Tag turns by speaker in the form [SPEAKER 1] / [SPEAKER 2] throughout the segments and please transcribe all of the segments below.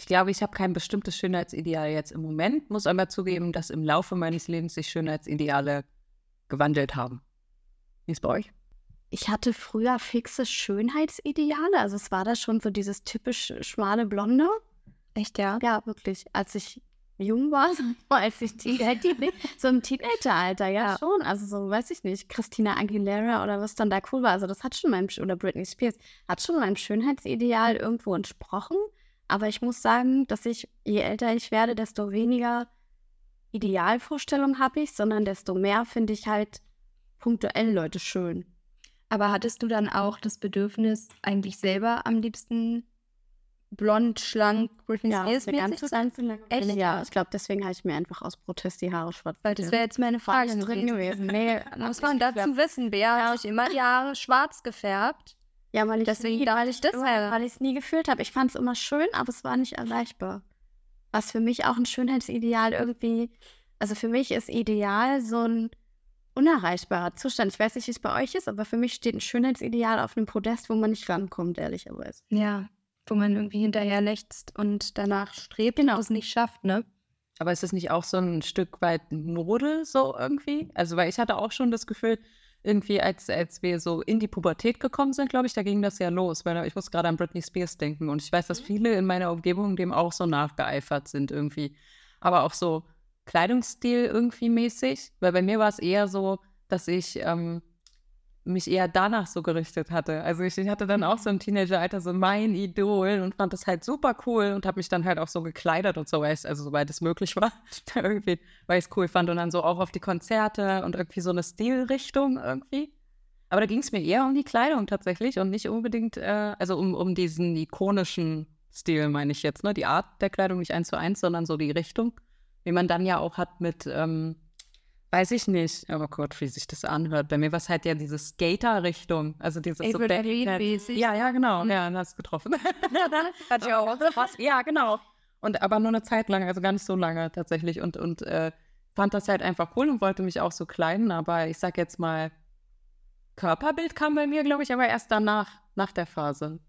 [SPEAKER 1] Ich glaube, ich habe kein bestimmtes Schönheitsideal jetzt im Moment, muss aber zugeben, dass im Laufe meines Lebens sich Schönheitsideale gewandelt haben. Wie ist bei euch?
[SPEAKER 2] Ich hatte früher fixe Schönheitsideale. Also es war da schon so dieses typisch schmale Blonde.
[SPEAKER 1] Echt, ja?
[SPEAKER 2] Ja, wirklich. Als ich jung war, als ich Teenager, so im Teenageralter, ja, ja, schon. Also so, weiß ich nicht, Christina Aguilera oder was dann da cool war. Also das hat schon meinem, oder Britney Spears, hat schon meinem Schönheitsideal irgendwo entsprochen. Aber ich muss sagen, dass ich, je älter ich werde, desto weniger Idealvorstellungen habe ich, sondern desto mehr finde ich halt punktuell Leute schön.
[SPEAKER 3] Aber hattest du dann auch das Bedürfnis, eigentlich selber am liebsten blond, schlank, Britney
[SPEAKER 2] ja,
[SPEAKER 3] Spears
[SPEAKER 2] mäßig zu sein? Echt? Ja, ich glaube, deswegen habe ich mir einfach aus Protest die Haare schwarz
[SPEAKER 3] Weil das wäre jetzt meine Frage
[SPEAKER 2] drin gewesen. Nee,
[SPEAKER 3] muss man dazu wissen, Bea habe ich immer die Haare schwarz gefärbt.
[SPEAKER 2] Ja, weil ich
[SPEAKER 3] Deswegen
[SPEAKER 2] nie,
[SPEAKER 3] dachte ich das
[SPEAKER 2] weil ich es nie gefühlt habe. Ich fand es immer schön, aber es war nicht erreichbar. Was für mich auch ein Schönheitsideal irgendwie, also für mich ist ideal so ein unerreichbarer Zustand. Ich weiß nicht, wie es bei euch ist, aber für mich steht ein Schönheitsideal auf einem Podest, wo man nicht rankommt, ehrlicherweise.
[SPEAKER 3] Ja, wo man irgendwie hinterher lächzt und danach strebt genau. und es nicht schafft, ne?
[SPEAKER 1] Aber ist es nicht auch so ein Stück weit Mode so irgendwie? Also, weil ich hatte auch schon das Gefühl, irgendwie, als, als wir so in die Pubertät gekommen sind, glaube ich, da ging das ja los, weil ich muss gerade an Britney Spears denken und ich weiß, dass mhm. viele in meiner Umgebung dem auch so nachgeeifert sind irgendwie. Aber auch so Kleidungsstil irgendwie mäßig, weil bei mir war es eher so, dass ich ähm, mich eher danach so gerichtet hatte. Also ich, ich hatte dann auch so im Teenageralter so mein Idol und fand das halt super cool und habe mich dann halt auch so gekleidet und so, also soweit es möglich war, irgendwie, weil ich es cool fand und dann so auch auf die Konzerte und irgendwie so eine Stilrichtung irgendwie. Aber da ging es mir eher um die Kleidung tatsächlich und nicht unbedingt, äh, also um, um diesen ikonischen Stil, meine ich jetzt, ne? Die Art der Kleidung nicht eins zu eins, sondern so die Richtung, wie man dann ja auch hat mit ähm, Weiß ich nicht. Oh Gott, wie sich das anhört. Bei mir war es halt ja diese Skater-Richtung. Also dieses
[SPEAKER 3] April so
[SPEAKER 1] Ja, ja, genau. Mhm. Ja, hast getroffen.
[SPEAKER 3] Hat ja auch
[SPEAKER 1] was. Ja, genau. Und aber nur eine Zeit lang, also gar nicht so lange tatsächlich. Und, und äh, fand das halt einfach cool und wollte mich auch so kleiden. Aber ich sag jetzt mal, Körperbild kam bei mir, glaube ich, aber erst danach, nach der Phase.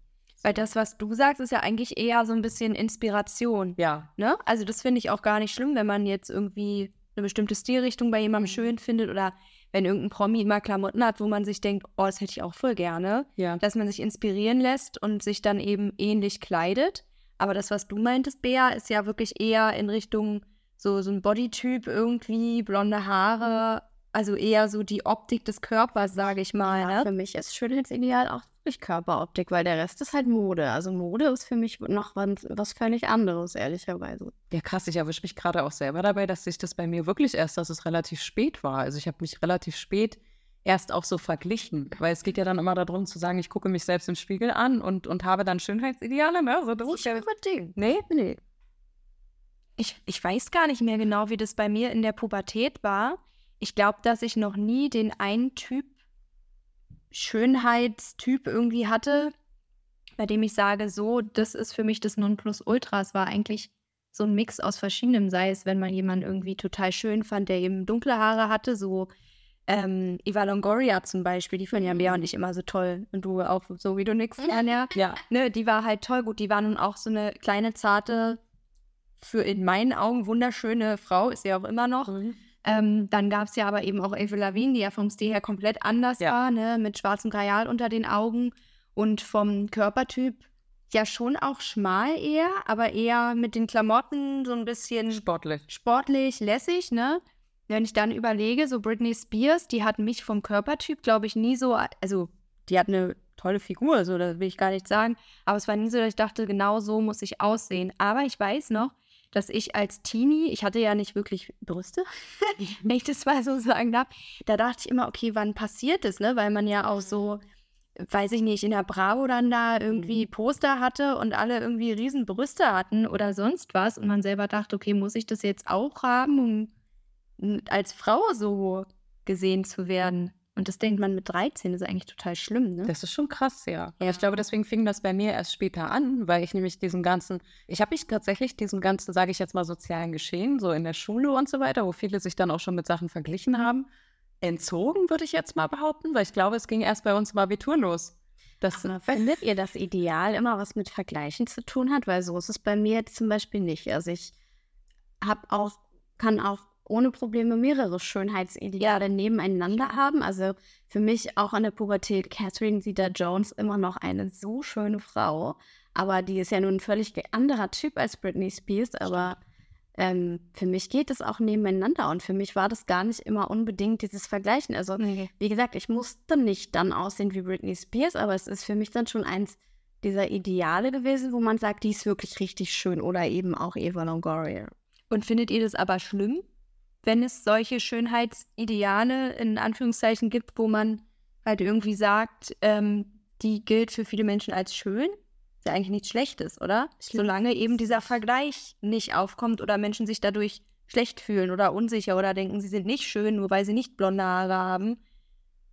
[SPEAKER 3] Weil das, was du sagst, ist ja eigentlich eher so ein bisschen Inspiration.
[SPEAKER 1] Ja.
[SPEAKER 3] Ne? Also das finde ich auch gar nicht schlimm, wenn man jetzt irgendwie eine bestimmte Stilrichtung bei jemandem mhm. schön findet oder wenn irgendein Promi immer Klamotten hat, wo man sich denkt, oh, das hätte ich auch voll gerne,
[SPEAKER 1] ja.
[SPEAKER 3] dass man sich inspirieren lässt und sich dann eben ähnlich kleidet. Aber das, was du meintest, Bea, ist ja wirklich eher in Richtung so, so ein Bodytyp irgendwie, blonde Haare, also eher so die Optik des Körpers, sage ich mal. Ja,
[SPEAKER 2] ne? Für mich ist Schönheitsideal auch wirklich Körperoptik, weil der Rest ist halt Mode. Also Mode ist für mich noch was, was völlig anderes, ehrlicherweise.
[SPEAKER 1] Ja, krass, ich erwische mich gerade auch selber dabei, dass sich das bei mir wirklich erst, dass es relativ spät war. Also ich habe mich relativ spät erst auch so verglichen, weil es geht ja dann immer darum zu sagen, ich gucke mich selbst im Spiegel an und, und habe dann Schönheitsideale. Ne? Also
[SPEAKER 2] das ist ja Ding.
[SPEAKER 1] Nee? Nee.
[SPEAKER 3] Ich, ich weiß gar nicht mehr genau, wie das bei mir in der Pubertät war ich glaube, dass ich noch nie den einen Typ Schönheitstyp irgendwie hatte, bei dem ich sage, so, das ist für mich das Nonplusultra. Es war eigentlich so ein Mix aus verschiedenem, sei es, wenn man jemanden irgendwie total schön fand, der eben dunkle Haare hatte, so ähm, Eva Longoria zum Beispiel, die fand ja Bea und ich immer so toll. Und du auch so wie du nix, Anja.
[SPEAKER 1] Ja.
[SPEAKER 3] Ne, die war halt toll. Gut, die war nun auch so eine kleine, zarte, für in meinen Augen wunderschöne Frau, ist sie auch immer noch. Mhm. Ähm, dann gab es ja aber eben auch Avril Lavigne, die ja vom Stil her komplett anders ja. war, ne? mit schwarzem Kajal unter den Augen und vom Körpertyp ja schon auch schmal eher, aber eher mit den Klamotten so ein bisschen
[SPEAKER 1] sportlich,
[SPEAKER 3] sportlich lässig, ne? Wenn ich dann überlege, so Britney Spears, die hat mich vom Körpertyp, glaube ich, nie so, also die hat eine tolle Figur, so das will ich gar nicht sagen, aber es war nie so, dass ich dachte, genau so muss ich aussehen. Aber ich weiß noch, dass ich als Teenie, ich hatte ja nicht wirklich Brüste, wenn ich das mal so sagen darf, da dachte ich immer, okay, wann passiert das, ne? Weil man ja auch so, weiß ich nicht, in der Bravo dann da irgendwie mhm. Poster hatte und alle irgendwie riesen Brüste hatten oder sonst was und man selber dachte, okay, muss ich das jetzt auch haben? N- als Frau so gesehen zu werden. Und das denkt man mit 13, ist eigentlich total schlimm, ne?
[SPEAKER 1] Das ist schon krass, ja. Ja, ich glaube, deswegen fing das bei mir erst später an, weil ich nämlich diesen ganzen, ich habe mich tatsächlich diesem ganzen, sage ich jetzt mal, sozialen Geschehen, so in der Schule und so weiter, wo viele sich dann auch schon mit Sachen verglichen haben, entzogen, würde ich jetzt mal behaupten, weil ich glaube, es ging erst bei uns im Abitur los. Das,
[SPEAKER 2] Aber findet ihr das Ideal immer was mit Vergleichen zu tun hat? Weil so ist es bei mir zum Beispiel nicht. Also ich habe auch, kann auch ohne Probleme mehrere Schönheitsideale nebeneinander haben. Also für mich auch an der Pubertät Catherine Zeta-Jones immer noch eine so schöne Frau. Aber die ist ja nun ein völlig anderer Typ als Britney Spears. Aber ähm, für mich geht es auch nebeneinander. Und für mich war das gar nicht immer unbedingt dieses Vergleichen. Also
[SPEAKER 3] Nee.
[SPEAKER 2] wie gesagt, ich musste nicht dann aussehen wie Britney Spears, aber es ist für mich dann schon eins dieser Ideale gewesen, wo man sagt, die ist wirklich richtig schön oder eben auch Eva Longoria.
[SPEAKER 3] Und findet ihr das aber schlimm, wenn es solche Schönheitsideale in Anführungszeichen gibt, wo man halt irgendwie sagt, ähm, die gilt für viele Menschen als schön? Ist ja eigentlich nichts Schlechtes, oder? Solange eben dieser Vergleich nicht aufkommt oder Menschen sich dadurch schlecht fühlen oder unsicher oder denken, sie sind nicht schön, nur weil sie nicht blonde Haare haben.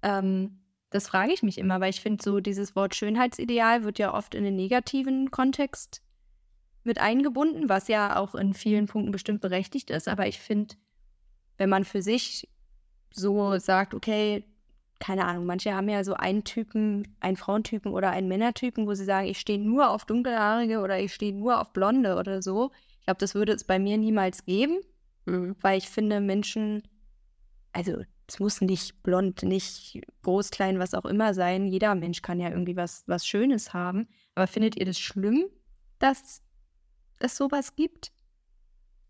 [SPEAKER 3] Ähm, das frage ich mich immer, weil ich finde, so dieses Wort Schönheitsideal wird ja oft in den negativen Kontext mit eingebunden, was ja auch in vielen Punkten bestimmt berechtigt ist. Aber ich finde, wenn man für sich so sagt, okay, keine Ahnung, manche haben ja so einen Typen, einen Frauentypen oder einen Männertypen, wo sie sagen, ich stehe nur auf dunkelhaarige oder ich stehe nur auf blonde oder so. Ich glaube, das würde es bei mir niemals geben, weil ich finde, Menschen, also es muss nicht blond, nicht groß, klein, was auch immer sein. Jeder Mensch kann ja irgendwie was, was Schönes haben. Aber findet ihr das schlimm, dass es sowas gibt?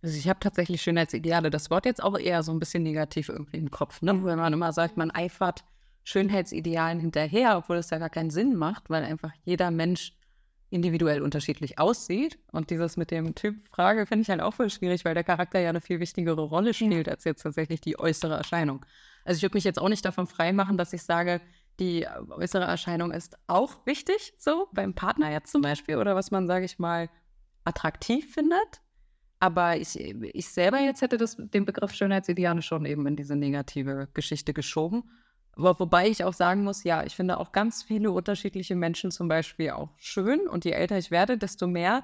[SPEAKER 1] Also ich habe tatsächlich Schönheitsideale. Das Wort jetzt auch eher so ein bisschen negativ irgendwie im Kopf, ne? Wenn man immer sagt, man eifert Schönheitsidealen hinterher, obwohl es ja gar keinen Sinn macht, weil einfach jeder Mensch individuell unterschiedlich aussieht. Und dieses mit dem Typ-Frage finde ich halt auch voll schwierig, weil der Charakter ja eine viel wichtigere Rolle spielt als jetzt tatsächlich die äußere Erscheinung. Also ich würde mich jetzt auch nicht davon freimachen, dass ich sage, die äußere Erscheinung ist auch wichtig, so beim Partner jetzt zum Beispiel, oder was man, sage ich mal, attraktiv findet. Aber ich, ich selber jetzt hätte das, den Begriff Schönheitsideale schon eben in diese negative Geschichte geschoben. Aber wobei ich auch sagen muss, ja, ich finde auch ganz viele unterschiedliche Menschen zum Beispiel auch schön. Und je älter ich werde, desto mehr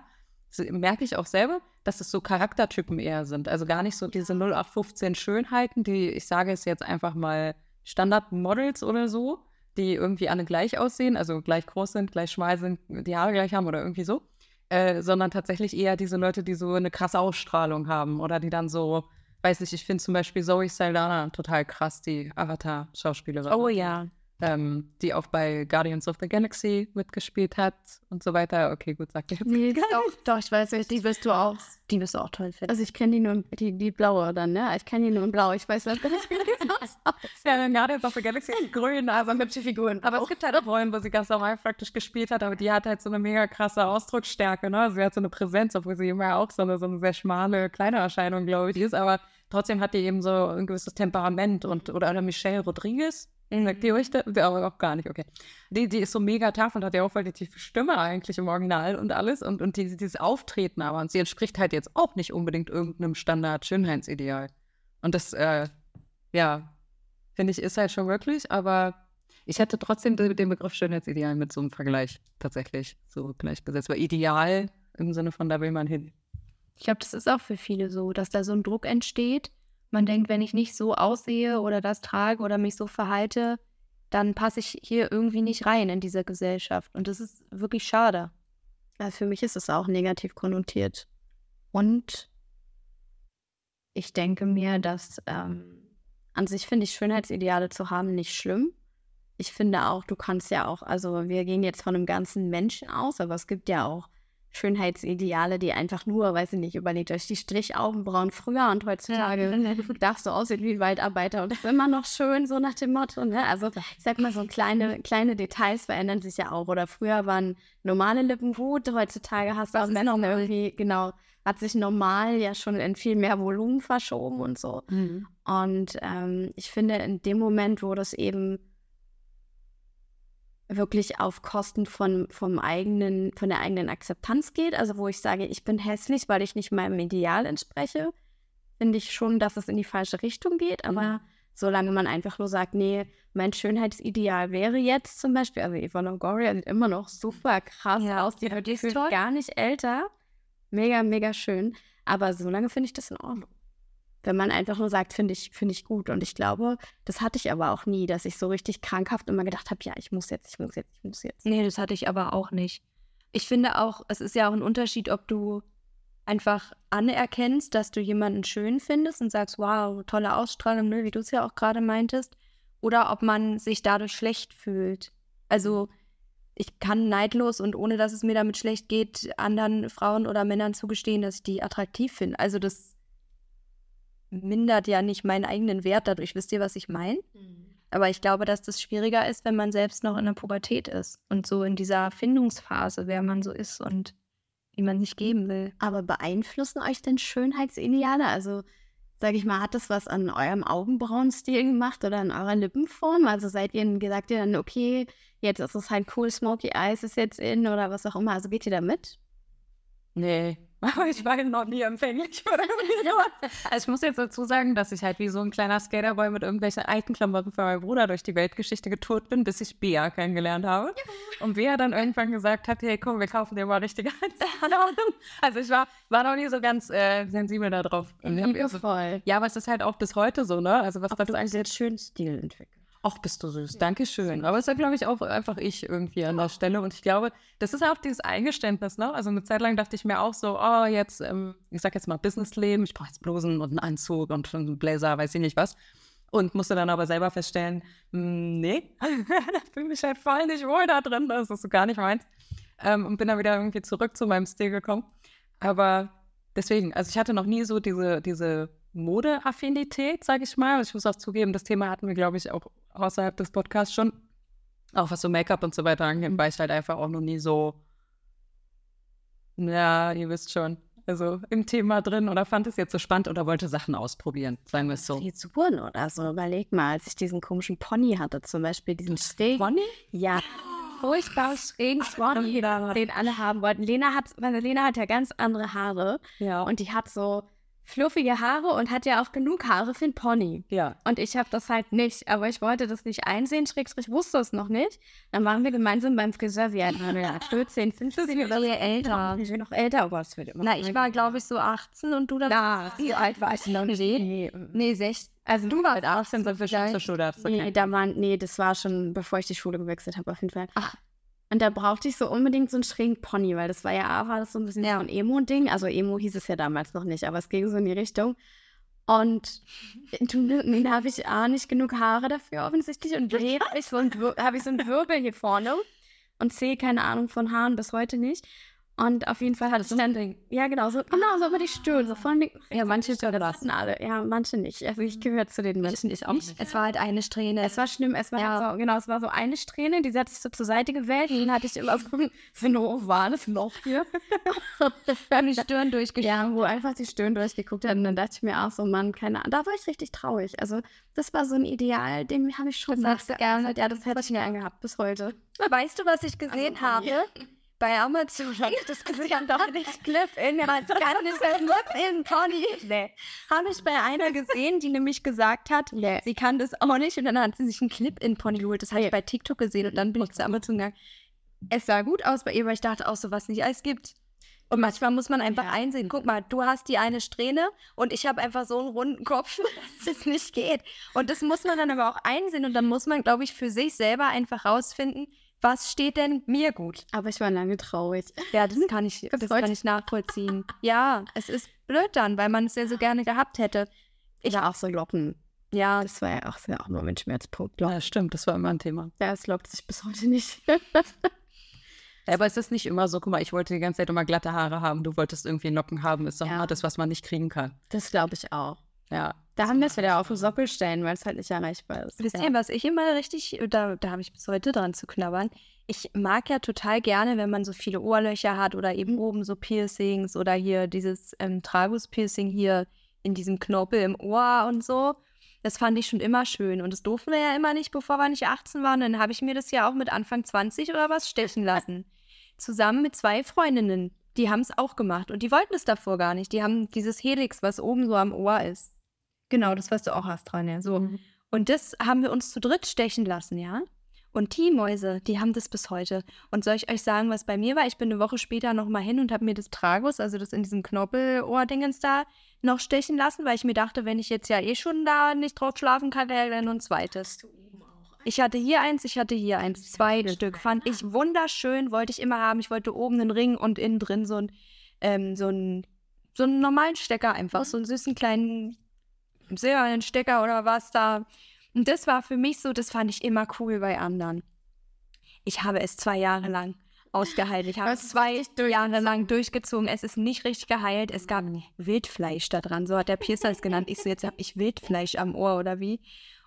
[SPEAKER 1] merke ich auch selber, dass es so Charaktertypen eher sind. Also gar nicht so diese 0815 Schönheiten, die, ich sage es jetzt einfach mal, Standardmodels oder so, die irgendwie alle gleich aussehen, also gleich groß sind, gleich schmal sind, die Haare gleich haben oder irgendwie so. Äh, sondern tatsächlich eher diese Leute, die so eine krasse Ausstrahlung haben oder die dann so, weiß ich, ich finde zum Beispiel Zoe Saldana total krass, die Avatar-Schauspielerin
[SPEAKER 3] Oh ja.
[SPEAKER 1] Ähm, die auch bei Guardians of the Galaxy mitgespielt hat und so weiter. Okay, gut, sagt ihr jetzt.
[SPEAKER 2] Nee, doch, doch, ich weiß nicht.
[SPEAKER 3] Die wirst du auch, die wirst du auch toll finden.
[SPEAKER 2] Also ich kenne die nur, die, die blaue dann, ne? Ich kenne die nur in blau. Ich weiß nicht, wie aussieht.
[SPEAKER 1] Ja, dann Guardians of the Galaxy ist grün, also hübsche Figuren. Aber es gibt halt auch Rollen, wo sie ganz normal praktisch gespielt hat, aber die hat halt so eine mega krasse Ausdrucksstärke, ne? Also sie hat so eine Präsenz, obwohl sie immer auch so eine, so eine sehr schmale, kleine Erscheinung, glaube ich, ist, aber trotzdem hat die eben so ein gewisses Temperament und, oder, oder Michelle Rodriguez, Sagt die euch da? Ja, Aber auch gar nicht, okay. Die, die ist so mega tough und hat ja auch voll die tiefe Stimme eigentlich im Original und alles. Und, und die, dieses Auftreten aber. Und sie entspricht halt jetzt auch nicht unbedingt irgendeinem Standard-Schönheitsideal. Und das, äh, ja, finde ich, ist halt schon wirklich. Aber ich hätte trotzdem den Begriff Schönheitsideal mit so einem Vergleich tatsächlich so gleichgesetzt. Weil Ideal im Sinne von, da will man hin.
[SPEAKER 3] Ich glaube, das ist auch für viele so, dass da so ein Druck entsteht. Man denkt, wenn ich nicht so aussehe oder das trage oder mich so verhalte, dann passe ich hier irgendwie nicht rein in dieser Gesellschaft. Und das ist wirklich schade.
[SPEAKER 2] Also für mich ist es auch negativ konnotiert. Und ich denke mir, dass ähm, an sich finde ich Schönheitsideale zu haben nicht schlimm. Ich finde auch, du kannst ja auch, also wir gehen jetzt von einem ganzen Menschen aus, aber es gibt ja auch Schönheitsideale, die einfach nur, weiß ich nicht, überlegt euch die Strichaugenbrauen früher und heutzutage darfst du aussehen wie ein Waldarbeiter und ist immer noch schön, so nach dem Motto. Ne? Also ich sag mal, so kleine, kleine Details verändern sich ja auch. Oder früher waren normale Lippen gut, heutzutage hast du auch Männer irgendwie, genau, hat sich normal ja schon in viel mehr Volumen verschoben und so. Und ähm, ich finde, in dem Moment, wo das eben wirklich auf Kosten von, vom eigenen, von der eigenen Akzeptanz geht, also wo ich sage, ich bin hässlich, weil ich nicht meinem Ideal entspreche, finde ich schon, dass es in die falsche Richtung geht. Aber solange man einfach nur sagt, nee, mein Schönheitsideal wäre jetzt zum Beispiel, also Eva Longoria sieht immer noch super krass
[SPEAKER 3] Ja,
[SPEAKER 2] aus, die
[SPEAKER 3] die ist
[SPEAKER 2] gar nicht älter. Mega, mega schön. Aber solange finde ich das in Ordnung. Wenn man einfach nur sagt, finde ich, finde ich gut. Und ich glaube, das hatte ich aber auch nie, dass ich so richtig krankhaft immer gedacht habe, ja, ich muss jetzt, ich muss jetzt, ich muss jetzt.
[SPEAKER 3] Nee, das hatte ich aber auch nicht. Ich finde auch, es ist ja auch ein Unterschied, ob du einfach anerkennst, dass du jemanden schön findest und sagst, wow, tolle Ausstrahlung, ne, wie du es ja auch gerade meintest, oder ob man sich dadurch schlecht fühlt. Also ich kann neidlos und ohne dass es mir damit schlecht geht, anderen Frauen oder Männern zugestehen, dass ich die attraktiv finde. Also das mindert ja nicht meinen eigenen Wert dadurch. Wisst ihr, was ich meine? Aber ich glaube, dass das schwieriger ist, wenn man selbst noch in der Pubertät ist und so in dieser Findungsphase, wer man so ist und wie man sich geben will.
[SPEAKER 2] Aber beeinflussen euch denn Schönheitsideale? Also, sag ich mal, hat das was an eurem Augenbrauenstil gemacht oder an eurer Lippenform? Also seid ihr, gesagt ihr dann, okay, jetzt ist es halt cool, Smoky Eyes ist jetzt in oder was auch immer. Also geht ihr da mit?
[SPEAKER 1] Nee. Aber ich war noch nie empfänglich für irgendwie sowas. Also ich muss jetzt dazu sagen, dass ich halt wie so ein kleiner Skaterboy mit irgendwelchen alten Klamotten für meinen Bruder durch die Weltgeschichte getourt bin, bis ich Bea kennengelernt habe. Und Bea dann irgendwann gesagt hat, hey komm, wir kaufen dir mal richtige Anzüge. Also ich war, war noch nie so ganz äh, sensibel darauf. Und ich hab ihr so,
[SPEAKER 2] voll.
[SPEAKER 1] ja, aber es ist halt auch bis heute so, ne? Also was das
[SPEAKER 2] Du hast
[SPEAKER 1] eigentlich
[SPEAKER 2] jetzt schönen Stil entwickelt.
[SPEAKER 1] Ach, bist du süß. Dankeschön. Aber es ist ja, glaube ich, auch einfach ich irgendwie an der Stelle. Und ich glaube, das ist auch dieses Eingeständnis, ne? Also eine Zeit lang dachte ich mir auch so, oh, jetzt, ähm, ich sag jetzt mal Businessleben, ich brauche jetzt Blusen und einen Anzug und einen Blazer, weiß ich nicht was. Und musste dann aber selber feststellen, mm, nee, da fühle mich halt voll nicht wohl da drin, das ist so gar nicht meins. Ähm, und bin dann wieder irgendwie zurück zu meinem Stil gekommen. Aber deswegen, also ich hatte noch nie so diese, diese Modeaffinität, sage ich mal. Ich muss auch zugeben, das Thema hatten wir, glaube ich, auch außerhalb des Podcasts schon. Auch was so Make-up und so weiter angeht, war ich halt einfach auch noch nie so, ja, ihr wisst schon, also im Thema drin oder fand es jetzt so spannend oder wollte Sachen ausprobieren, sagen wir es so.
[SPEAKER 2] Frisuren oder so. Überleg mal, als ich diesen komischen Pony hatte, zum Beispiel diesen Steg.
[SPEAKER 1] Bonnie?
[SPEAKER 2] Ja. Furchtbar schrägen Pony, den alle haben wollten. Lena hat, weil Lena hat ja ganz andere Haare
[SPEAKER 1] Ja.
[SPEAKER 2] und die hat so fluffige Haare und hat ja auch genug Haare für einen Pony.
[SPEAKER 1] ja.
[SPEAKER 2] Und ich habe das halt nicht, aber ich wollte das nicht einsehen, Schrägstrich wusste es noch nicht. Dann waren wir gemeinsam beim Friseur, wie alt waren wir da? 14, 15,
[SPEAKER 3] Wir sind älter.
[SPEAKER 2] Ich bin noch älter, aber es wird immer.
[SPEAKER 3] Na, ich war, glaube ich, so 18 und du dann.
[SPEAKER 2] Na, wie alt war ich noch nicht? Nee,
[SPEAKER 3] Nee, 16.
[SPEAKER 2] also
[SPEAKER 1] Du warst 18, sind wir schon zur Schule.
[SPEAKER 2] da waren, nee, das war schon, bevor ich die Schule gewechselt habe, auf jeden Fall.
[SPEAKER 3] Ach.
[SPEAKER 2] Und da brauchte ich so unbedingt so einen schrägen Pony, weil das war ja, war das so ein bisschen
[SPEAKER 3] Ja.
[SPEAKER 2] so ein Emo-Ding. Also Emo hieß es ja damals noch nicht, aber es ging so in die Richtung. Und da habe ich A, nicht genug Haare dafür offensichtlich und B, habe ich, so einen Wir- hab ich so einen Wirbel hier vorne und C, keine Ahnung von Haaren bis heute nicht. Und auf jeden Fall hat es dann, ja genau, so, genau, so über die Stirn, so von. Ja, manche das hatten alle, ja, manche nicht. Also ich gehöre zu den Menschen, ich auch nicht.
[SPEAKER 3] Es war halt eine Strähne.
[SPEAKER 2] Es war schlimm, es war
[SPEAKER 3] Ja.
[SPEAKER 2] so, genau, es war so eine Strähne, die hat sich so zur Seite gewählt und dann hatte ich immer so, so ein ovales Loch hier.
[SPEAKER 3] die Stirn durchgeschnitten.
[SPEAKER 2] ja, wo einfach die Stirn durchgeguckt hat und dann dachte ich mir auch so, Mann, keine Ahnung, da war ich richtig traurig. Also das war so ein Ideal, den habe ich schon
[SPEAKER 3] Das
[SPEAKER 2] nachgearbeitet. Ja, das hätte ich gern gehabt bis heute.
[SPEAKER 3] Weißt du, was ich gesehen
[SPEAKER 2] Also,
[SPEAKER 3] habe? Bei Amazon habe ich das gesehen, doch nicht Clip in man kann nicht mehr Clip in Pony. Nee. Habe ich bei einer gesehen, die nämlich gesagt hat,
[SPEAKER 2] Nee.
[SPEAKER 3] sie kann das auch nicht und dann hat sie sich einen Clip in Pony geholt. Das habe ich bei TikTok gesehen und dann bin ich zu Amazon gegangen. Es sah gut aus bei ihr, weil ich dachte auch so, was nicht alles gibt. Und manchmal muss man einfach
[SPEAKER 2] Ja.
[SPEAKER 3] einsehen. Guck mal, du hast die eine Strähne und ich habe einfach so einen runden Kopf, dass es nicht geht. Und das muss man dann aber auch einsehen und dann muss man, glaube ich, für sich selber einfach rausfinden, was steht denn mir gut.
[SPEAKER 2] Aber ich war lange traurig.
[SPEAKER 3] Ja, das kann ich, das kann ich nachvollziehen. Ja, es ist blöd dann, weil man es ja so gerne gehabt hätte.
[SPEAKER 2] Ich war auch so Locken.
[SPEAKER 3] Ja,
[SPEAKER 2] Das war ja auch, ja auch nur mein Schmerzpunkt.
[SPEAKER 1] Ja, stimmt, das war immer ein Thema.
[SPEAKER 2] Ja, es lockt sich bis heute nicht.
[SPEAKER 1] Ja, aber es ist nicht immer so, guck mal, ich wollte die ganze Zeit immer glatte Haare haben, du wolltest irgendwie Locken haben, ist doch
[SPEAKER 2] Ja.
[SPEAKER 1] immer das, was man nicht kriegen kann.
[SPEAKER 2] Das glaube ich auch.
[SPEAKER 1] Ja.
[SPEAKER 2] Da haben wir es wieder auf den Sockel stellen, weil es halt nicht erreichbar ist.
[SPEAKER 3] Wisst ihr, was ich immer richtig, da, da habe ich bis heute dran zu knabbern. Ich mag ja total gerne, wenn man so viele Ohrlöcher hat oder eben oben so Piercings oder hier dieses ähm, Tragus-Piercing hier in diesem Knorpel im Ohr und so. Das fand ich schon immer schön. Und das durften wir ja immer nicht, bevor wir nicht 18 waren. Dann habe ich mir das ja auch mit Anfang 20 oder was stechen lassen. Zusammen mit zwei Freundinnen. die haben es auch gemacht und die wollten es davor gar nicht. Die haben dieses Helix, was oben so am Ohr ist. Genau, das, was du auch hast dran, ja. So.
[SPEAKER 1] Mhm.
[SPEAKER 3] Und das haben wir uns zu dritt stechen lassen, ja. Und die Mäuse, die haben das bis heute. Und soll ich euch sagen, was bei mir war? Ich bin eine Woche später nochmal hin und habe mir das Tragus, also das in diesem Knoppelohrdingens da, noch stechen lassen, weil ich mir dachte, wenn ich jetzt ja eh schon da nicht drauf schlafen kann, wäre dann ein zweites. Ich hatte hier eins, ich hatte hier eins. Zwei Stück. Fand ich wunderschön, wollte ich immer haben. Ich wollte oben einen Ring und innen drin so, ein, ähm, so, ein, so einen normalen Stecker einfach. So einen süßen kleinen silbernen Stecker oder was da. Und das war für mich so, das fand ich immer cool bei anderen. Ich habe es zwei Jahre lang ausgehalten. Ich habe es zwei Jahre lang durchgezogen. Es ist nicht richtig geheilt. Es gab Wildfleisch da dran. So hat der Piercer es genannt. Ich so, jetzt habe ich Wildfleisch am Ohr oder wie?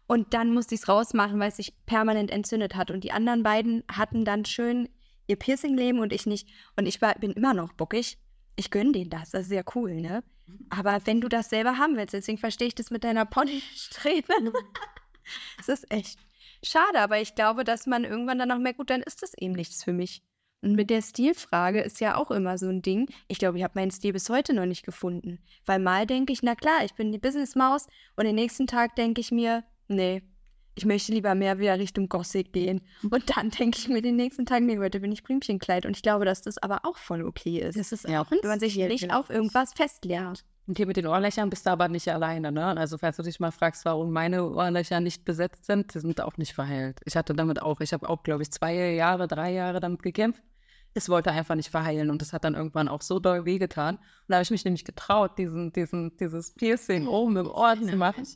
[SPEAKER 3] Und dann musste ich es rausmachen, weil es sich permanent entzündet hat. Und die anderen beiden hatten dann schön ihr Piercing-Leben und ich nicht. Und ich war, bin immer noch bockig. Ich gönne denen das. Das ist sehr cool, ne? Aber wenn du das selber haben willst, deswegen verstehe ich das mit deiner Ponystrebe. das ist echt schade, aber ich glaube, dass man irgendwann dann noch merkt, gut, dann ist das eben nichts für mich. Und mit der Stilfrage ist ja auch immer so ein Ding. Ich glaube, ich habe meinen Stil bis heute noch nicht gefunden. Weil mal denke ich, na klar, ich bin die Businessmaus und den nächsten Tag denke ich mir, nee, ich möchte lieber mehr wieder Richtung Gothic gehen. Und dann denke ich mir den nächsten Tag, nee, heute bin ich Blümchenkleid. Und ich glaube, dass das aber auch voll okay ist.
[SPEAKER 2] Das ist ja auch
[SPEAKER 3] Wenn man sich nicht
[SPEAKER 2] genau.
[SPEAKER 3] auf irgendwas festlegt.
[SPEAKER 1] Und hier mit den Ohrlöchern bist du aber nicht alleine, ne? Also falls du dich mal fragst, warum meine Ohrlöcher nicht besetzt sind, die sind auch nicht verheilt. Ich hatte damit auch, ich habe auch, glaube ich, zwei Jahre, drei Jahre damit gekämpft. Es wollte einfach nicht verheilen und das hat dann irgendwann auch so doll wehgetan. Und da habe ich mich nämlich getraut, diesen, diesen, dieses Piercing oben im Ohr zu machen.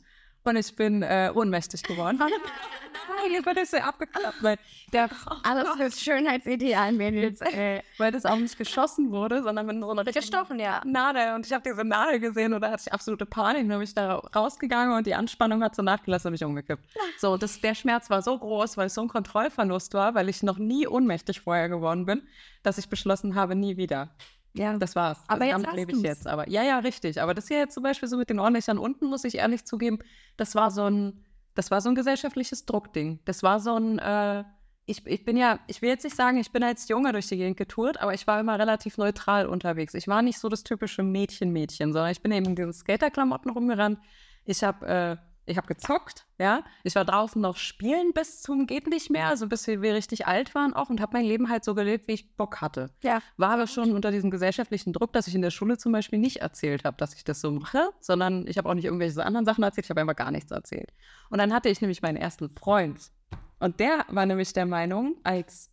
[SPEAKER 1] Und ich bin äh, ohnmächtig geworden. Nein, jetzt wird das so abgeklappt, weil, der,
[SPEAKER 2] Alles für Schönheitsideal-Mädels. Äh,
[SPEAKER 1] weil das auch nicht geschossen wurde, sondern mit so einer
[SPEAKER 3] Gestochen, ja.
[SPEAKER 1] Nadel und ich habe diese Nadel gesehen und da hatte ich absolute Panik. Dann bin ich da rausgegangen und die Anspannung hat so nachgelassen und mich umgekippt. So, das, der Schmerz war so groß, weil es so ein Kontrollverlust war, weil ich noch nie ohnmächtig vorher geworden bin, dass ich beschlossen habe, nie wieder.
[SPEAKER 3] Ja.
[SPEAKER 1] Das war's.
[SPEAKER 3] Aber jetzt
[SPEAKER 1] damit lebe ich
[SPEAKER 3] du's.
[SPEAKER 1] jetzt. Aber ja, ja, richtig. Aber das hier jetzt zum Beispiel so mit den Ohrlöchern unten, muss ich ehrlich zugeben, das war so ein, das war so ein gesellschaftliches Druckding. Das war so ein, äh, ich, ich bin ja, ich will jetzt nicht sagen, ich bin als Junge durch die Gegend getourt, aber ich war immer relativ neutral unterwegs. Ich war nicht so das typische Mädchen-Mädchen, sondern ich bin eben in diesen Skaterklamotten rumgerannt. Ich habe äh, ich habe gezockt, ja. Ich war draußen noch spielen bis zum geht nicht mehr, also bis wir, wir richtig alt waren auch und habe mein Leben halt so gelebt, wie ich Bock hatte.
[SPEAKER 3] Ja.
[SPEAKER 1] War aber schon unter diesem gesellschaftlichen Druck, dass ich in der Schule zum Beispiel nicht erzählt habe, dass ich das so mache, sondern ich habe auch nicht irgendwelche anderen Sachen erzählt, ich habe einfach gar nichts erzählt. Und dann hatte ich nämlich meinen ersten Freund. Und der war nämlich der Meinung, als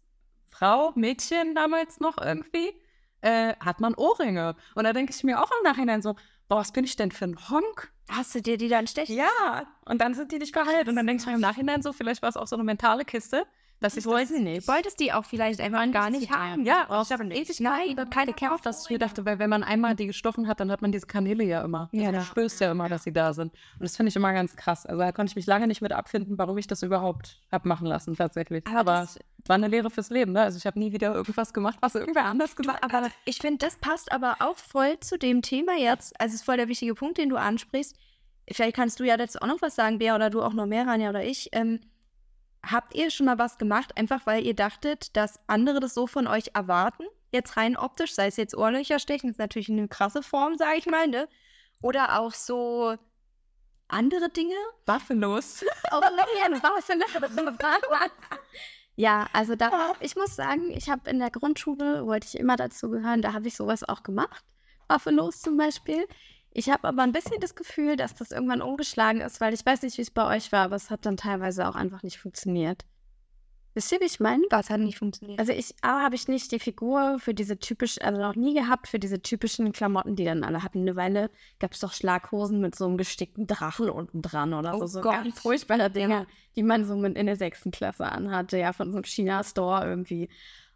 [SPEAKER 1] Frau, Mädchen damals noch irgendwie, äh, hat man Ohrringe. Und da denke ich mir auch im Nachhinein so, boah, was bin ich denn für ein Honk?
[SPEAKER 3] Hast du dir die dann stechen?
[SPEAKER 1] Ja, und dann sind die nicht geheilt. Und dann ich mir im Nachhinein so, vielleicht war es auch so eine mentale Kiste, dass ich
[SPEAKER 3] Wollte
[SPEAKER 1] das,
[SPEAKER 3] nicht. Wolltest die auch vielleicht einfach gar nicht haben?
[SPEAKER 1] ja, ich habe ewig
[SPEAKER 3] Nein, keine
[SPEAKER 1] gekämpft, dass ich dachte, weil wenn man einmal die gestochen hat, dann hat man diese Kanäle ja immer.
[SPEAKER 3] Ja,
[SPEAKER 1] Also du spürst ja immer, dass sie da sind. Und das finde ich immer ganz krass. Also da konnte ich mich lange nicht mit abfinden, warum ich das überhaupt habe machen lassen, tatsächlich.
[SPEAKER 3] Aber
[SPEAKER 1] Aber,
[SPEAKER 3] das-
[SPEAKER 1] war eine Lehre fürs Leben, ne? Also ich habe nie wieder irgendwas gemacht, was irgendwer anders gemacht hat.
[SPEAKER 3] Aber ich finde, das passt aber auch voll zu dem Thema jetzt. Also es ist voll der wichtige Punkt, den du ansprichst. Vielleicht kannst du ja dazu auch noch was sagen, Bea, oder du auch noch mehr, Rania oder ich. Ähm, habt ihr schon mal was gemacht, einfach weil ihr dachtet, dass andere das so von euch erwarten? Jetzt rein optisch, sei es jetzt Ohrlöcher stechen, ist natürlich eine krasse Form, sage ich mal, ne? Oder auch so andere Dinge?
[SPEAKER 1] Waffelos.
[SPEAKER 2] Oh, nein, was? Ja, also da, ich muss sagen, ich habe in der Grundschule, wollte ich immer dazu gehören, da habe ich sowas auch gemacht. Waffelos zum Beispiel. Ich habe aber ein bisschen das Gefühl, dass das irgendwann umgeschlagen ist, weil ich weiß nicht, wie es bei euch war, aber es hat dann teilweise auch einfach nicht funktioniert. Wisst ihr, wie ich meine?
[SPEAKER 3] Was hat nicht funktioniert?
[SPEAKER 2] Also ich A, habe ich nicht die Figur für diese typisch, also noch nie gehabt, für diese typischen Klamotten, die dann alle hatten. Eine Weile gab es doch Schlaghosen mit so einem gestickten Drachen unten dran oder so.
[SPEAKER 3] Oh
[SPEAKER 2] so
[SPEAKER 3] Gott.
[SPEAKER 2] ganz furchtbare Dinge, die man so mit in der sechsten Klasse anhatte, ja, von so einem China-Store irgendwie.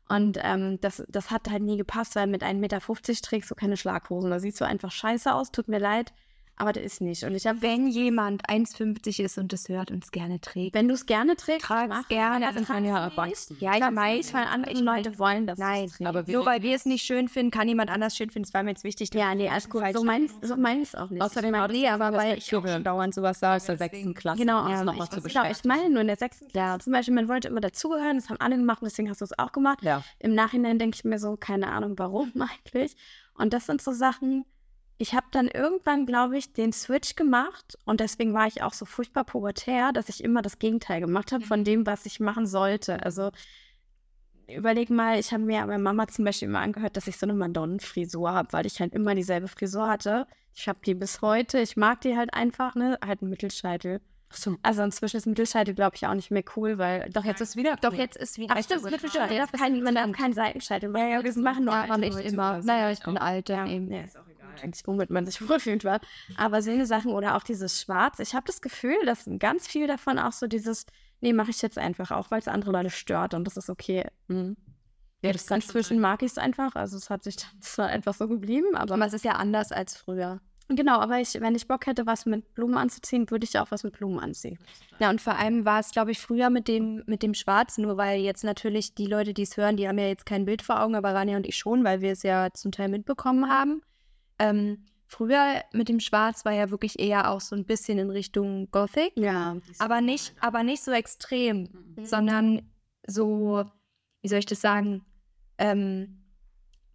[SPEAKER 2] Und ähm, das, das hat halt nie gepasst, weil mit 1,50 Meter trägst du keine Schlaghosen. Da siehst du einfach scheiße aus, tut mir leid. Aber der ist nicht. Und ich habe,
[SPEAKER 3] Wenn jemand 1,50 ist und das hört und es gerne trägt.
[SPEAKER 2] wenn du es gerne trägst, es.
[SPEAKER 3] gerne.
[SPEAKER 2] Also
[SPEAKER 1] kann ja erwachsen.
[SPEAKER 3] Ja, ich weiß,
[SPEAKER 2] weil andere
[SPEAKER 3] ich
[SPEAKER 2] Leute wollen das.
[SPEAKER 3] Nein.
[SPEAKER 1] Aber
[SPEAKER 3] nur weil wir es nicht schön finden, kann jemand anders schön finden. Das war mir jetzt wichtig.
[SPEAKER 2] Ja, nee, alles gut. So mein so mein ich es auch nicht.
[SPEAKER 1] Außerdem
[SPEAKER 2] ich mein,
[SPEAKER 1] es
[SPEAKER 2] nee, aber weil
[SPEAKER 1] ich auch dauernd sowas sage, aus der sechsten Klasse.
[SPEAKER 2] Genau,
[SPEAKER 1] es
[SPEAKER 2] ja,
[SPEAKER 1] nochmal
[SPEAKER 2] ich,
[SPEAKER 1] zu
[SPEAKER 2] genau, ich meine nur in der sechsten Klasse zum Beispiel, man wollte immer dazugehören, das haben alle gemacht, und deswegen hast du es auch gemacht.
[SPEAKER 1] Ja.
[SPEAKER 2] Im Nachhinein denke ich mir so, keine Ahnung, warum eigentlich. Und das sind so Sachen, ich habe dann irgendwann, glaube ich, den Switch gemacht und deswegen war ich auch so furchtbar pubertär, dass ich immer das Gegenteil gemacht habe von dem, was ich machen sollte. Also überleg mal, ich habe mir bei Mama zum Beispiel immer angehört, dass ich so eine Madonnenfrisur habe, weil ich halt immer dieselbe Frisur hatte. Ich habe die bis heute, ich mag die halt einfach, ne? Halt einen Mittelscheitel.
[SPEAKER 1] So.
[SPEAKER 2] Also inzwischen ist Mittelscheitel, glaube ich, auch nicht mehr cool, weil
[SPEAKER 1] Doch, jetzt ist wieder.
[SPEAKER 3] Doch, jetzt ist wieder.
[SPEAKER 2] Ach, stimmt, Mittelscheitel. Der darf kein, man darf keinen Seitenscheitel. Weil ja, wir machen nur
[SPEAKER 3] aber nicht immer. Naja, ich bin alt, ja, eben.
[SPEAKER 2] ja, ist auch egal. Eigentlich, womit man sich wohlfühlt war. Aber so eine Sachen oder auch dieses Schwarz. Ich habe das Gefühl, dass ganz viel davon auch so dieses, nee, mache ich jetzt einfach auch, weil es andere Leute stört und das ist okay.
[SPEAKER 1] Mhm.
[SPEAKER 2] Ja, das inzwischen mag ich es einfach. Also es hat sich dann zwar einfach so geblieben, aber
[SPEAKER 3] Aber es ist ja anders als früher.
[SPEAKER 2] Genau, aber ich, wenn ich Bock hätte, was mit Blumen anzuziehen, würde ich auch was mit Blumen anziehen.
[SPEAKER 3] Ja, und vor allem war es, glaube ich, früher mit dem, mit dem Schwarz, nur weil jetzt natürlich die Leute, die es hören, die haben ja jetzt kein Bild vor Augen, aber Rania und ich schon, weil wir es ja zum Teil mitbekommen haben. Ähm, früher mit dem Schwarz war ja wirklich eher auch so ein bisschen in Richtung Gothic,
[SPEAKER 2] Ja.
[SPEAKER 3] aber nicht, aber nicht so extrem, sondern so, wie soll ich das sagen, ähm,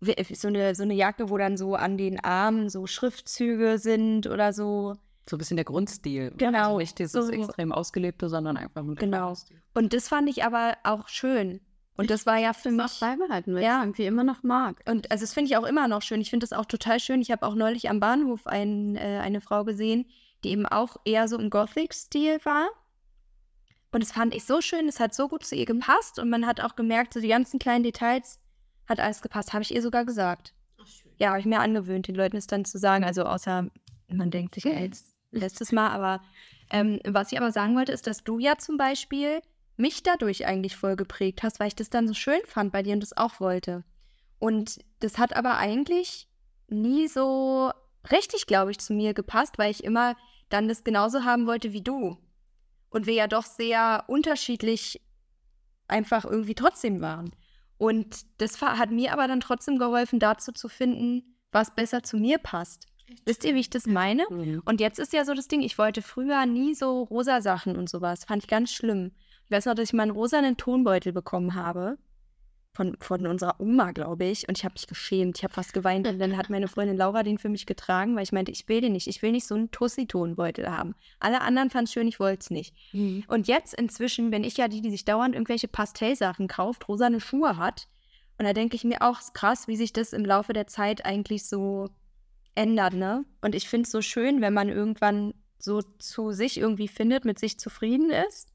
[SPEAKER 3] so eine, so eine Jacke, wo dann so an den Armen so Schriftzüge sind oder so.
[SPEAKER 1] So ein bisschen der Grundstil.
[SPEAKER 3] Genau,
[SPEAKER 1] Also nicht dieses
[SPEAKER 3] so-
[SPEAKER 1] extrem ausgelebte, sondern einfach nur der
[SPEAKER 3] Genau.
[SPEAKER 1] Grundstil.
[SPEAKER 3] Und das fand ich aber auch schön. Und das war ja für mich.
[SPEAKER 2] beibehalten, weil
[SPEAKER 3] Ja.
[SPEAKER 2] ich irgendwie immer noch mag.
[SPEAKER 3] Und also das finde ich auch immer noch schön. Ich finde das auch total schön. Ich habe auch neulich am Bahnhof ein, äh, eine Frau gesehen, die eben auch eher so im Gothic-Stil war. Und das fand ich so schön. Es hat so gut zu ihr gepasst. Und man hat auch gemerkt, so die ganzen kleinen Details hat alles gepasst. Habe ich ihr sogar gesagt. Ja, habe ich mir angewöhnt, den Leuten es dann zu sagen. Also außer man denkt sich, ja, jetzt letztes Mal. Aber ähm, was ich aber sagen wollte, ist, dass du ja zum Beispiel mich dadurch eigentlich voll geprägt hast, weil ich das dann so schön fand bei dir und das auch wollte. Und das hat aber eigentlich nie so richtig, glaube ich, zu mir gepasst, weil ich immer dann das genauso haben wollte wie du. Und wir ja doch sehr unterschiedlich einfach irgendwie trotzdem waren. Und das hat mir aber dann trotzdem geholfen, dazu zu finden, was besser zu mir passt. Wisst ihr, wie ich das meine?
[SPEAKER 1] Mhm.
[SPEAKER 3] Und jetzt ist ja so das Ding, ich wollte früher nie so rosa Sachen und sowas. Fand ich ganz schlimm. Ich weiß noch, dass ich mal einen rosanen Tonbeutel bekommen habe. Von, von unserer Oma, glaube ich. Und ich habe mich geschämt. Ich habe fast geweint. Und dann hat meine Freundin Laura den für mich getragen, weil ich meinte, ich will den nicht. Ich will nicht so einen Tussi-Tonbeutel haben. Alle anderen fanden es schön, ich wollte es nicht. Und jetzt inzwischen bin ich ja die, die sich dauernd irgendwelche Pastellsachen kauft, rosane Schuhe hat. Und da denke ich mir auch, ist krass, wie sich das im Laufe der Zeit eigentlich so ändert, ne? Und ich finde es so schön, wenn man irgendwann so zu sich irgendwie findet, mit sich zufrieden ist.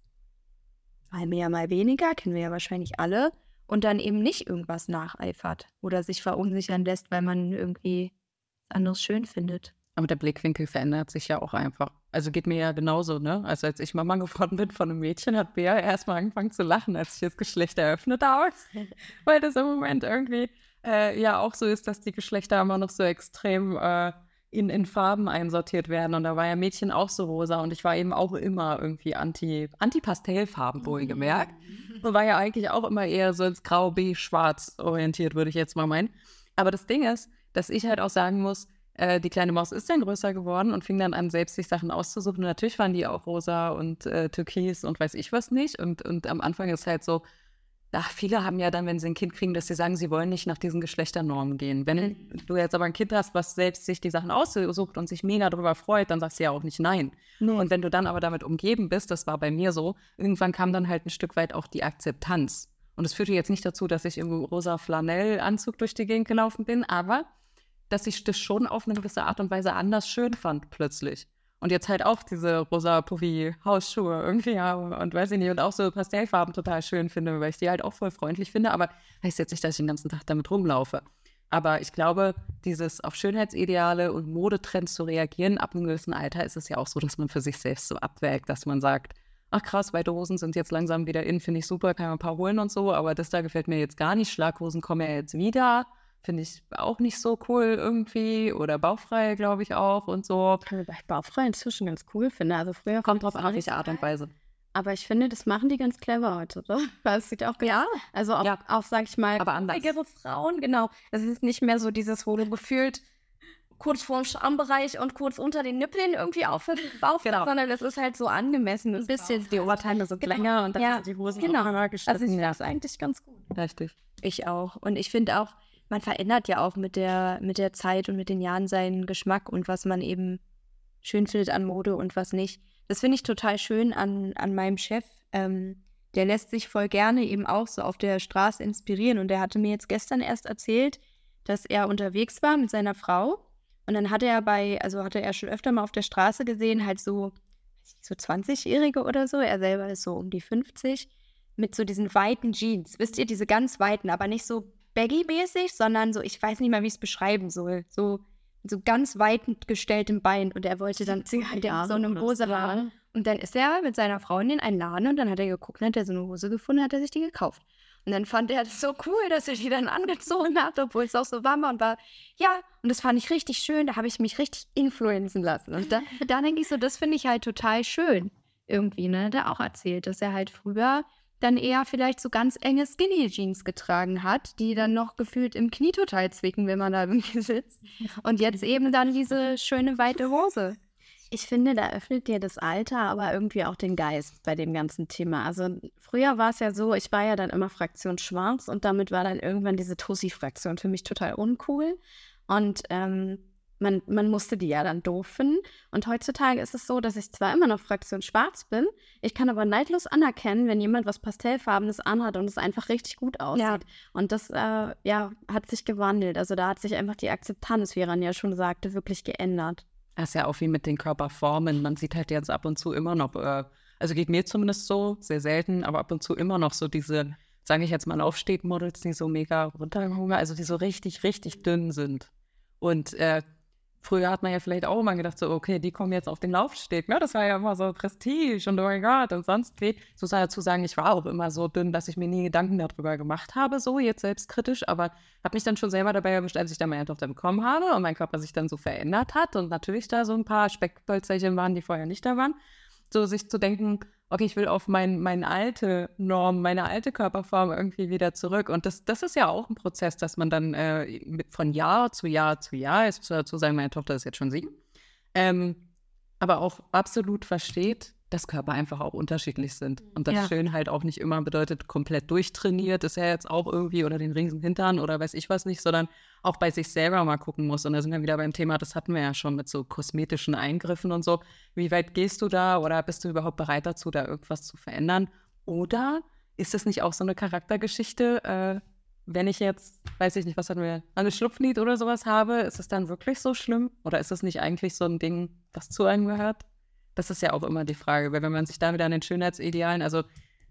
[SPEAKER 3] Mal mehr, mal weniger, kennen wir ja wahrscheinlich alle. Und dann eben nicht irgendwas nacheifert oder sich verunsichern lässt, weil man irgendwie anderes schön findet.
[SPEAKER 1] Aber der Blickwinkel verändert sich ja auch einfach. Also geht mir ja genauso, ne? Also als ich Mama geworden bin von einem Mädchen, hat Bea erstmal angefangen zu lachen, als ich das Geschlecht eröffnet habe. Weil das im Moment irgendwie äh, ja auch so ist, dass die Geschlechter immer noch so extrem äh, in, in Farben einsortiert werden. Und da war ja Mädchen auch so rosa und ich war eben auch immer irgendwie anti, anti-Pastellfarben, wohlgemerkt. Und war ja eigentlich auch immer eher so ins Grau, Beige, Schwarz orientiert, würde ich jetzt mal meinen. Aber das Ding ist, dass ich halt auch sagen muss, äh, die kleine Maus ist dann größer geworden und fing dann an, selbst sich Sachen auszusuchen. Und natürlich waren die auch rosa und äh, türkis und weiß ich was nicht. Und, und am Anfang ist halt so, ach, viele haben ja dann, wenn sie ein Kind kriegen, dass sie sagen, sie wollen nicht nach diesen Geschlechternormen gehen. Wenn du jetzt aber ein Kind hast, was selbst sich die Sachen aussucht und sich mega darüber freut, dann sagst du ja auch nicht nein. Und wenn du dann aber damit umgeben bist, das war bei mir so, irgendwann kam dann halt ein Stück weit auch die Akzeptanz. Und es führte jetzt nicht dazu, dass ich im rosa Flanellanzug durch die Gegend gelaufen bin, aber dass ich das schon auf eine gewisse Art und Weise anders schön fand plötzlich. Und jetzt halt auch diese rosa puffy Hausschuhe irgendwie habe und weiß ich nicht, und auch so Pastellfarben total schön finde, weil ich die halt auch voll freundlich finde, aber heißt jetzt nicht, dass ich den ganzen Tag damit rumlaufe. Aber ich glaube, dieses auf Schönheitsideale und Modetrends zu reagieren, ab einem gewissen Alter ist es ja auch so, dass man für sich selbst so abwägt, dass man sagt, ach krass, weite Hosen sind jetzt langsam wieder in, finde ich super, kann man ein paar holen und so, aber das da gefällt mir jetzt gar nicht. Schlaghosen kommen ja jetzt wieder. Finde ich auch nicht so cool irgendwie. Oder bauchfrei, glaube ich auch und so.
[SPEAKER 2] Wobei ich bauchfrei inzwischen ganz cool finde. Also früher
[SPEAKER 1] Kommt drauf an, welche Art und. Weise.
[SPEAKER 2] Aber ich finde, das machen die ganz clever heute, oder? Weil es sieht auch ganz,
[SPEAKER 3] Ja,
[SPEAKER 2] also auch,
[SPEAKER 1] Ja.
[SPEAKER 2] auch sag ich mal, feigere Frauen, genau. Es ist nicht mehr so dieses, wo du gefühlt kurz vorm Schambereich und kurz unter den Nippeln irgendwie aufhört, Bauch,
[SPEAKER 1] Genau.
[SPEAKER 2] sondern es ist halt so angemessen. Ein
[SPEAKER 3] bisschen
[SPEAKER 1] Die Oberteile sind
[SPEAKER 2] Genau.
[SPEAKER 1] länger und dann
[SPEAKER 2] Ja,
[SPEAKER 1] sind die Hosen
[SPEAKER 2] genau.
[SPEAKER 1] auch immer
[SPEAKER 2] Also
[SPEAKER 1] geschnitten.
[SPEAKER 2] ich finde das eigentlich ganz gut.
[SPEAKER 1] richtig.
[SPEAKER 3] ich auch. Und ich finde auch, man verändert ja auch mit der, mit der Zeit und mit den Jahren seinen Geschmack und was man eben schön findet an Mode und was nicht. Das finde ich total schön an, an meinem Chef. Ähm, der lässt sich voll gerne eben auch so auf der Straße inspirieren. Und der hatte mir jetzt gestern erst erzählt, dass er unterwegs war mit seiner Frau. Und dann hatte er bei, also hatte er schon öfter mal auf der Straße gesehen, halt so, so 20-Jährige oder so. Er selber ist so um die 50 mit so diesen weiten Jeans. Wisst ihr, diese ganz weiten, aber nicht so baggy-mäßig, sondern so, ich weiß nicht mal, wie ich es beschreiben soll. So, so ganz weit gestelltem Bein. Und er wollte dann halt in so eine Hose haben. Und dann ist er mit seiner Frau in den einen Laden und dann hat er geguckt, dann hat er so eine Hose gefunden, hat er sich die gekauft. Und dann fand er das so cool, dass er die dann angezogen hat, obwohl es auch so warm war und war, ja, und das fand ich richtig schön, da habe ich mich richtig influenzen lassen. Und da, da denke ich so, das finde ich halt total schön. Irgendwie, ne? Er auch erzählt, dass er halt früher dann eher vielleicht so ganz enge Skinny Jeans getragen hat, die dann noch gefühlt im Knie total zwicken, wenn man da irgendwie sitzt. Und jetzt eben dann diese schöne weite Hose.
[SPEAKER 2] Ich finde, da öffnet dir das Alter aber irgendwie auch den Geist bei dem ganzen Thema. Also früher war es ja so, ich war ja dann immer Fraktion Schwarz und damit war dann irgendwann diese Tussi-Fraktion für mich total uncool. Und ähm, man, man musste die ja dann doof finden. Und heutzutage ist es so, dass ich zwar immer noch Fraktion Schwarz bin, ich kann aber neidlos anerkennen, wenn jemand was Pastellfarbenes anhat und es einfach richtig gut aussieht.
[SPEAKER 3] Ja.
[SPEAKER 2] Und das äh, ja, hat sich gewandelt. Also da hat sich einfach die Akzeptanz, wie Ran ja schon sagte, wirklich geändert.
[SPEAKER 1] Das ist ja auch wie mit den Körperformen. Man sieht halt jetzt ab und zu immer noch, äh, also geht mir zumindest so, sehr selten, aber ab und zu immer noch so diese, sage ich jetzt mal, Aufsteg-Models, die so mega runtergehungert, also die so richtig, richtig dünn sind. Und äh, früher hat man ja vielleicht auch immer gedacht, so, okay, die kommen jetzt auf den Laufsteg. Ne? Das war ja immer so Prestige und oh mein Gott und sonst wie. Muss dazu sagen, ich war auch immer so dünn, dass ich mir nie Gedanken darüber gemacht habe, so jetzt selbstkritisch, aber habe mich dann schon selber dabei erwischt, als ich dann meine Tochter bekommen habe und mein Körper sich dann so verändert hat und natürlich da so ein paar Speckpölzerchen waren, die vorher nicht da waren. So sich zu denken, okay, ich will auf mein, meine alte Norm, meine alte Körperform irgendwie wieder zurück. Und das, das ist ja auch ein Prozess, dass man dann äh, mit, von Jahr zu Jahr zu Jahr, ich dazu sagen, meine Tochter ist jetzt schon sieben, ähm, aber auch absolut versteht, dass Körper einfach auch unterschiedlich sind. Und dass
[SPEAKER 3] Ja.
[SPEAKER 1] schön halt auch nicht immer bedeutet, komplett durchtrainiert ist ja jetzt auch irgendwie oder den riesen Hintern oder weiß ich was nicht, sondern auch bei sich selber mal gucken muss. Und da sind wir wieder beim Thema, das hatten wir ja schon mit so kosmetischen Eingriffen und so. Wie weit gehst du da oder bist du überhaupt bereit dazu, da irgendwas zu verändern? Oder ist das nicht auch so eine Charaktergeschichte? Äh, wenn ich jetzt, weiß ich nicht, was hatten wir, eine Schlupflied oder sowas habe, ist es dann wirklich so schlimm? Oder ist es nicht eigentlich so ein Ding, das zu einem gehört? Das ist ja auch immer die Frage, weil wenn man sich da wieder an den Schönheitsidealen, also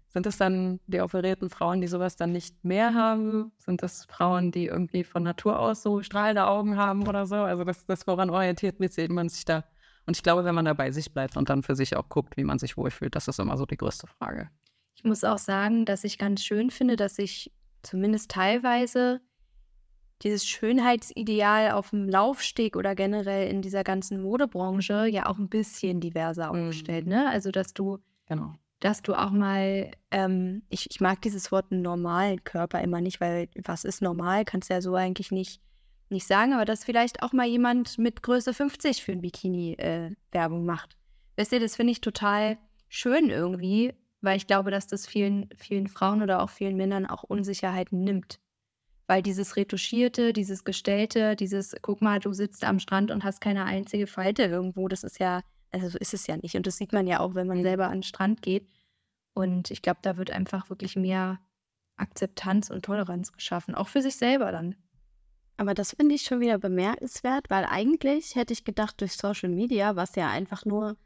[SPEAKER 1] sind es dann die operierten Frauen, die sowas dann nicht mehr haben? Sind das Frauen, die irgendwie von Natur aus so strahlende Augen haben oder so? Also das, das woran orientiert man sich da? Und ich glaube, wenn man da bei sich bleibt und dann für sich auch guckt, wie man sich wohlfühlt, das ist immer so die größte Frage.
[SPEAKER 3] Ich muss auch sagen, dass ich ganz schön finde, dass sich zumindest teilweise dieses Schönheitsideal auf dem Laufsteg oder generell in dieser ganzen Modebranche ja auch ein bisschen diverser
[SPEAKER 1] Mhm.
[SPEAKER 3] aufgestellt, ne? Also, dass du,
[SPEAKER 1] Genau.
[SPEAKER 3] dass du auch mal, ähm, ich, ich mag dieses Wort normalen Körper immer nicht, weil was ist normal, kannst du ja so eigentlich nicht, nicht sagen, aber dass vielleicht auch mal jemand mit Größe 50 für ein Bikini äh, Werbung macht. Wisst ihr, das finde ich total schön irgendwie, weil ich glaube, dass das vielen, vielen Frauen oder auch vielen Männern auch Unsicherheiten nimmt. Weil dieses Retuschierte, dieses Gestellte, dieses, guck mal, du sitzt am Strand und hast keine einzige Falte irgendwo, das ist ja, also so ist es ja nicht. Und das sieht man ja auch, wenn man selber an den Strand geht. Und ich glaube, da wird einfach wirklich mehr Akzeptanz und Toleranz geschaffen, auch für sich selber dann.
[SPEAKER 2] Aber das finde ich schon wieder bemerkenswert, weil eigentlich hätte ich gedacht, durch Social Media, was ja einfach nur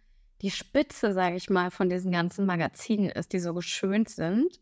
[SPEAKER 2] die Spitze, sage ich mal, von diesen ganzen Magazinen ist, die so geschönt sind,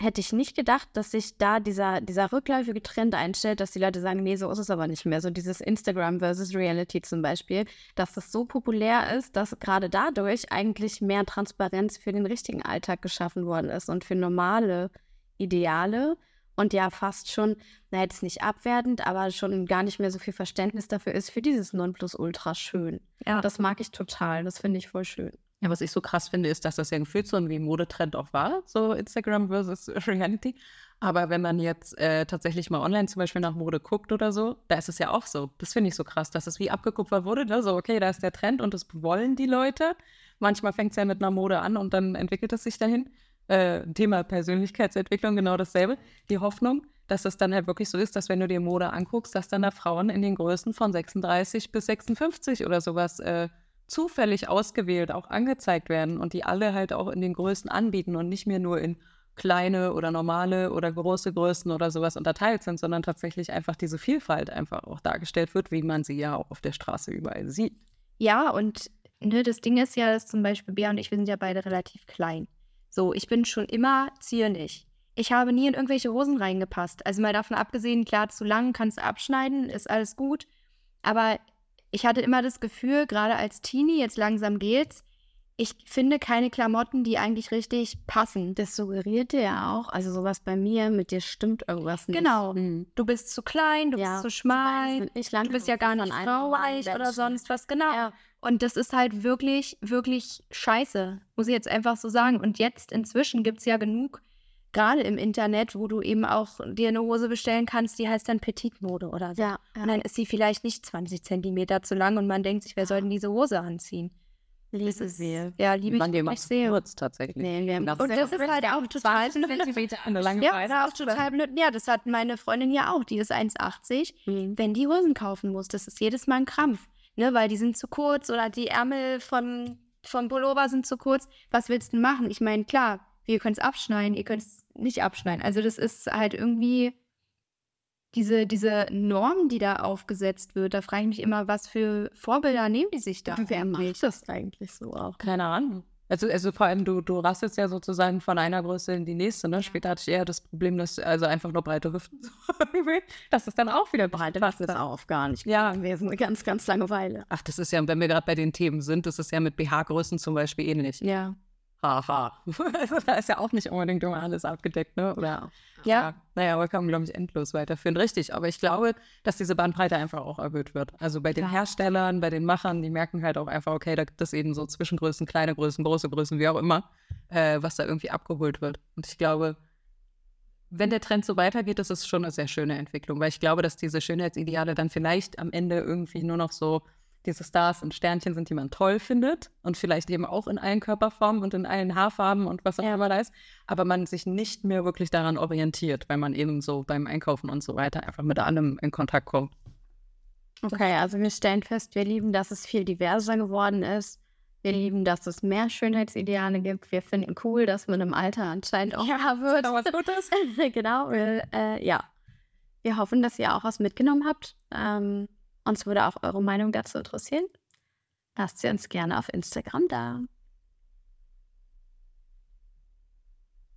[SPEAKER 2] hätte ich nicht gedacht, dass sich da dieser, dieser rückläufige Trend einstellt, dass die Leute sagen, nee, so ist es aber nicht mehr. So dieses Instagram versus Reality zum Beispiel, dass das so populär ist, dass gerade dadurch eigentlich mehr Transparenz für den richtigen Alltag geschaffen worden ist und für normale Ideale. und ja fast schon, na jetzt nicht abwertend, aber schon gar nicht mehr so viel Verständnis dafür ist für dieses Nonplusultra schön.
[SPEAKER 3] Ja.
[SPEAKER 2] Das mag ich total, das finde ich voll schön.
[SPEAKER 1] Ja, was ich so krass finde, ist, dass das ja gefühlt so ein wie Modetrend auch war, so Instagram versus Reality. Aber wenn man jetzt äh, tatsächlich mal online zum Beispiel nach Mode guckt oder so, da ist es ja auch so. Das finde ich so krass, dass es wie abgekupfert wurde. Ne? So, okay, da ist der Trend und das wollen die Leute. Manchmal fängt es ja mit einer Mode an und dann entwickelt es sich dahin. Äh, Thema Persönlichkeitsentwicklung, genau dasselbe. Die Hoffnung, dass es dann halt wirklich so ist, dass wenn du dir Mode anguckst, dass dann da Frauen in den Größen von 36 bis 56 oder sowas äh, zufällig ausgewählt auch angezeigt werden und die alle halt auch in den Größen anbieten und nicht mehr nur in kleine oder normale oder große Größen oder sowas unterteilt sind, sondern tatsächlich einfach diese Vielfalt einfach auch dargestellt wird, wie man sie ja auch auf der Straße überall sieht.
[SPEAKER 3] Ja, und ne, das Ding ist ja, dass zum Beispiel Bea und ich, wir sind ja beide relativ klein. So, ich bin schon immer zierlich. Ich habe nie in irgendwelche Hosen reingepasst. Also mal davon abgesehen, klar, zu lang kannst du abschneiden, ist alles gut. Aber ich hatte immer das Gefühl, gerade als Teenie, jetzt langsam geht's, ich finde keine Klamotten, die eigentlich richtig passen.
[SPEAKER 2] Das suggeriert dir ja auch, also sowas bei mir, mit dir stimmt irgendwas nicht.
[SPEAKER 3] Genau.
[SPEAKER 2] Mhm.
[SPEAKER 3] Du bist zu klein, du
[SPEAKER 2] Ja.
[SPEAKER 3] bist zu schmal,
[SPEAKER 2] Ich
[SPEAKER 3] du bist ja gar nicht frauweich oder sonst was, genau.
[SPEAKER 2] Ja.
[SPEAKER 3] Und das ist halt wirklich, wirklich scheiße, muss ich jetzt einfach so sagen. Und jetzt inzwischen gibt es ja genug, gerade im Internet, wo du eben auch dir eine Hose bestellen kannst, die heißt dann Petitmode oder so.
[SPEAKER 2] Ja,
[SPEAKER 3] Und dann ist sie vielleicht nicht 20 Zentimeter zu lang und man denkt sich, wer soll denn diese Hose anziehen?
[SPEAKER 2] liebe
[SPEAKER 3] Das ist,
[SPEAKER 2] wir.
[SPEAKER 3] ja, liebe ich, ich
[SPEAKER 1] macht
[SPEAKER 3] sehe.
[SPEAKER 1] kurz tatsächlich.
[SPEAKER 2] Nee, wir haben
[SPEAKER 3] Und das ist halt auch total
[SPEAKER 1] lange
[SPEAKER 3] Ja, das ist auch total blöd. Ja, das hat meine Freundin ja auch. Die ist 1,80.
[SPEAKER 2] Mhm.
[SPEAKER 3] Wenn die Hosen kaufen muss, das ist jedes Mal ein Krampf. Ne, weil die sind zu kurz oder die Ärmel vom, vom Pullover sind zu kurz. Was willst du denn machen? Ich meine, klar, wir können es abschneiden, ihr könnt es nicht abschneiden. Also das ist halt irgendwie diese, diese Norm, die da aufgesetzt wird. Da frage ich mich immer, was für Vorbilder nehmen die sich da?
[SPEAKER 2] Wer macht das eigentlich so auch?
[SPEAKER 1] Keine Ahnung. Also, also vor allem, du, du rastest ja sozusagen von einer Größe in die nächste. Ne? Später hatte ich eher das Problem, dass also einfach nur breite Hüften. das ist dann auch wieder
[SPEAKER 2] Breite
[SPEAKER 1] passt
[SPEAKER 2] ist
[SPEAKER 1] dann.
[SPEAKER 2] auch gar nicht
[SPEAKER 1] Ja.
[SPEAKER 2] gewesen. Eine ganz, ganz lange Weile.
[SPEAKER 1] Ach, das ist ja, wenn wir gerade bei den Themen sind, das ist ja mit BH-Größen zum Beispiel ähnlich.
[SPEAKER 3] Ja.
[SPEAKER 1] Haha. Also da ist ja auch nicht unbedingt immer alles abgedeckt, ne? Oder
[SPEAKER 3] Ja.
[SPEAKER 1] Naja, aber kann man, glaube ich, endlos weiterführen. Richtig, aber ich glaube, dass diese Bandbreite einfach auch erhöht wird. Also bei den
[SPEAKER 2] Ja.
[SPEAKER 1] Herstellern, bei den Machern, die merken halt auch einfach, okay, da gibt es eben so Zwischengrößen, kleine Größen, große Größen, wie auch immer, äh, was da irgendwie abgeholt wird. Und ich glaube, wenn der Trend so weitergeht, ist es schon eine sehr schöne Entwicklung, weil ich glaube, dass diese Schönheitsideale dann vielleicht am Ende irgendwie nur noch so diese Stars und Sternchen sind, die man toll findet und vielleicht eben auch in allen Körperformen und in allen Haarfarben und was auch immer da ist, aber man sich nicht mehr wirklich daran orientiert, weil man eben so beim Einkaufen und so weiter einfach mit allem in Kontakt kommt.
[SPEAKER 2] Okay, also wir stellen fest, wir lieben, dass es viel diverser geworden ist. Wir lieben, dass es mehr Schönheitsideale gibt. Wir finden cool, dass man im Alter anscheinend auch ja, wird.
[SPEAKER 1] was Gutes.
[SPEAKER 2] genau. Wir, äh, ja. Wir hoffen, dass ihr auch was mitgenommen habt. Ähm, uns würde auch eure Meinung dazu interessieren. Lasst sie uns gerne auf Instagram da.